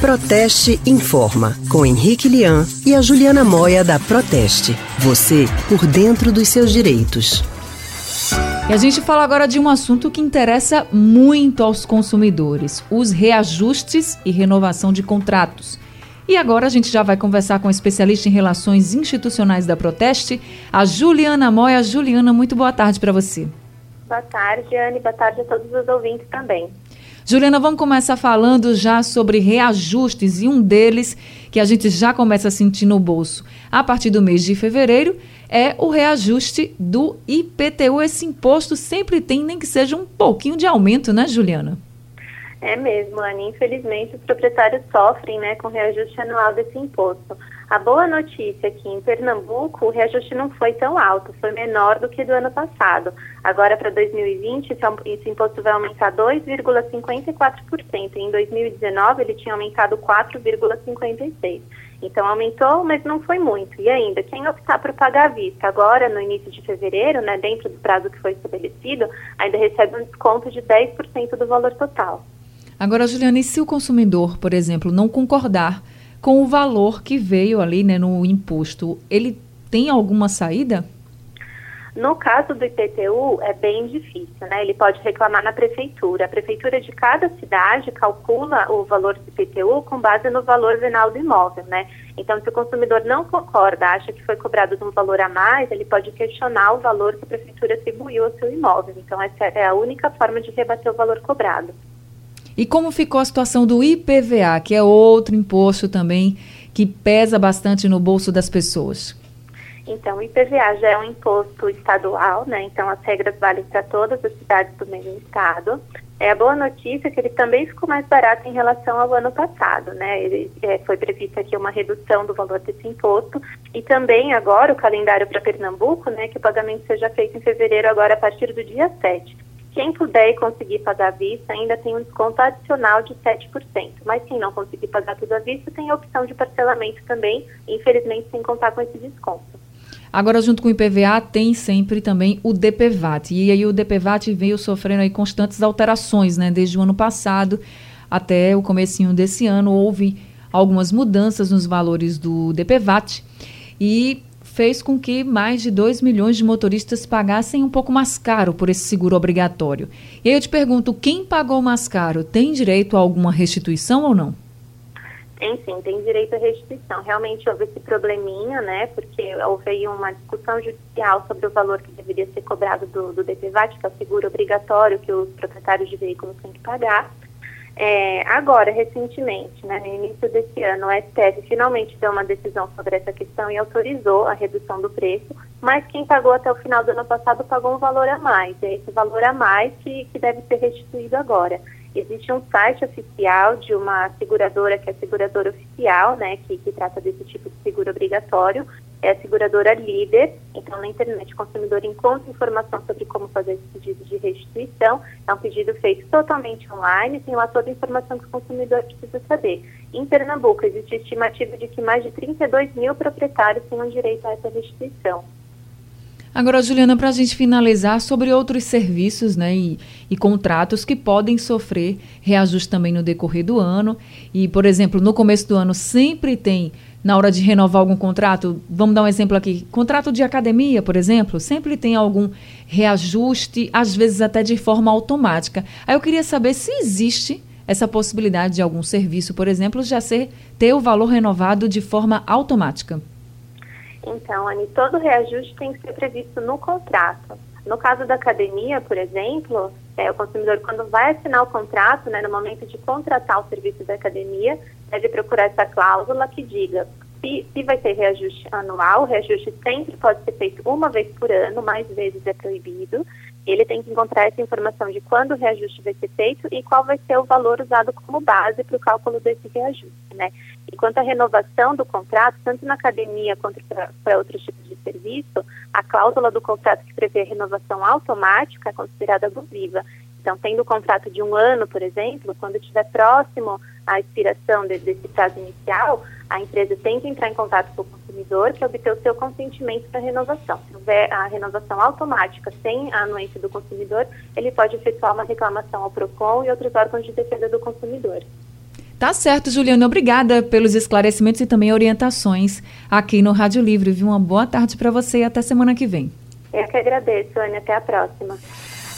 Proteste Informa, com Henrique Lian e a Juliana Moia da Proteste. Você por dentro dos seus direitos. E a gente fala agora de um assunto que interessa muito aos consumidores: os reajustes e renovação de contratos. E agora a gente já vai conversar com a especialista em relações institucionais da Proteste, a Juliana Moia. Juliana, muito boa tarde para você. Boa tarde, Anne. Boa tarde a todos os ouvintes também. Juliana, vamos começar falando já sobre reajustes e um deles que a gente já começa a sentir no bolso a partir do mês de fevereiro é o reajuste do IPTU. Esse imposto sempre tem, nem que seja um pouquinho de aumento, né, Juliana? É mesmo, Anne. Infelizmente, os proprietários sofrem né, com o reajuste anual desse imposto. A boa notícia é que em Pernambuco o reajuste não foi tão alto, foi menor do que do ano passado. Agora, para 2020, esse imposto vai aumentar 2,54%. Em 2019, ele tinha aumentado 4,56%. Então, aumentou, mas não foi muito. E ainda, quem optar por pagar à vista agora, no início de fevereiro, né, dentro do prazo que foi estabelecido, ainda recebe um desconto de 10% do valor total. Agora, Juliana, e se o consumidor, por exemplo, não concordar com o valor que veio ali né, no imposto, ele tem alguma saída? No caso do IPTU, é bem difícil, né? Ele pode reclamar na prefeitura. A prefeitura de cada cidade calcula o valor do IPTU com base no valor venal do imóvel, né? Então, se o consumidor não concorda, acha que foi cobrado de um valor a mais, ele pode questionar o valor que a prefeitura atribuiu ao seu imóvel. Então, essa é a única forma de rebater o valor cobrado. E como ficou a situação do IPVA, que é outro imposto também que pesa bastante no bolso das pessoas? Então, o IPVA já é um imposto estadual, né? Então, as regras valem para todas as cidades do mesmo estado. É a boa notícia que ele também ficou mais barato em relação ao ano passado, né? Ele, é, foi prevista aqui uma redução do valor desse imposto e também agora o calendário para Pernambuco, né? Que o pagamento seja feito em fevereiro agora a partir do dia 7. Quem puder e conseguir pagar à vista ainda tem um desconto adicional de 7%, mas quem não conseguir pagar tudo à vista tem a opção de parcelamento também, infelizmente sem contar com esse desconto. Agora, junto com o IPVA, tem sempre também o DPVAT. E aí o DPVAT veio sofrendo aí constantes alterações, né? Desde o ano passado até o comecinho desse ano, houve algumas mudanças nos valores do DPVAT. E fez com que mais de 2 milhões de motoristas pagassem um pouco mais caro por esse seguro obrigatório. E aí eu te pergunto, quem pagou mais caro tem direito a alguma restituição ou não? Tem sim, tem direito à restituição. Realmente houve esse probleminha, né? Porque houve uma discussão judicial sobre o valor que deveria ser cobrado do, do DPVAT, que é o seguro obrigatório que os proprietários de veículos têm que pagar. É, agora, recentemente, né, no início desse ano, o STF finalmente deu uma decisão sobre essa questão e autorizou a redução do preço, mas quem pagou até o final do ano passado pagou um valor a mais. É esse valor a mais que, que deve ser restituído agora. Existe um site oficial de uma seguradora, que é a seguradora oficial, né, que, que trata desse tipo de seguro obrigatório, é a seguradora líder. Então, na internet, o consumidor encontra informação sobre como fazer esse pedido de restituição. É um pedido feito totalmente online, tem lá toda a informação que o consumidor precisa saber. Em Pernambuco, existe estimativa de que mais de 32 mil proprietários tenham direito a essa restituição. Agora, Juliana, para a gente finalizar, sobre outros serviços né, e, e, contratos que podem sofrer reajuste também no decorrer do ano. E, por exemplo, no começo do ano sempre tem, na hora de renovar algum contrato, vamos dar um exemplo aqui, contrato de academia, por exemplo, sempre tem algum reajuste, às vezes até de forma automática. Aí eu queria saber se existe essa possibilidade de algum serviço, por exemplo, já ser ter o valor renovado de forma automática. Então, Anne, todo reajuste tem que ser previsto no contrato. No caso da academia, por exemplo, é, o consumidor, quando vai assinar o contrato, né, no momento de contratar o serviço da academia, deve procurar essa cláusula que diga se, se vai ter reajuste anual, o reajuste sempre pode ser feito uma vez por ano, mais vezes é proibido. Ele tem que encontrar essa informação de quando o reajuste vai ser feito e qual vai ser o valor usado como base para o cálculo desse reajuste, né? E quanto à renovação do contrato, tanto na academia quanto para outros tipos de serviço, a cláusula do contrato que prevê a renovação automática é considerada abusiva. Então, tendo o contrato de um ano, por exemplo, quando estiver próximo à expiração de, desse prazo inicial, a empresa tem que entrar em contato com o consumidor para obter o seu consentimento para a renovação. Se houver a renovação automática sem a anuência do consumidor, ele pode efetuar uma reclamação ao PROCON e outros órgãos de defesa do consumidor. Tá certo, Juliana. Obrigada pelos esclarecimentos e também orientações aqui no Rádio Livre. Viu? Uma boa tarde para você e até semana que vem. Eu que agradeço, Ana. Até a próxima.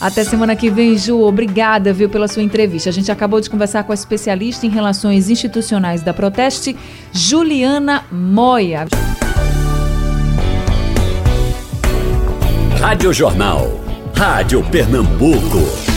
Até semana que vem, Ju. Obrigada, viu, pela sua entrevista. A gente acabou de conversar com a especialista em relações institucionais da Proteste, Juliana Moia. Rádio Jornal. Rádio Pernambuco.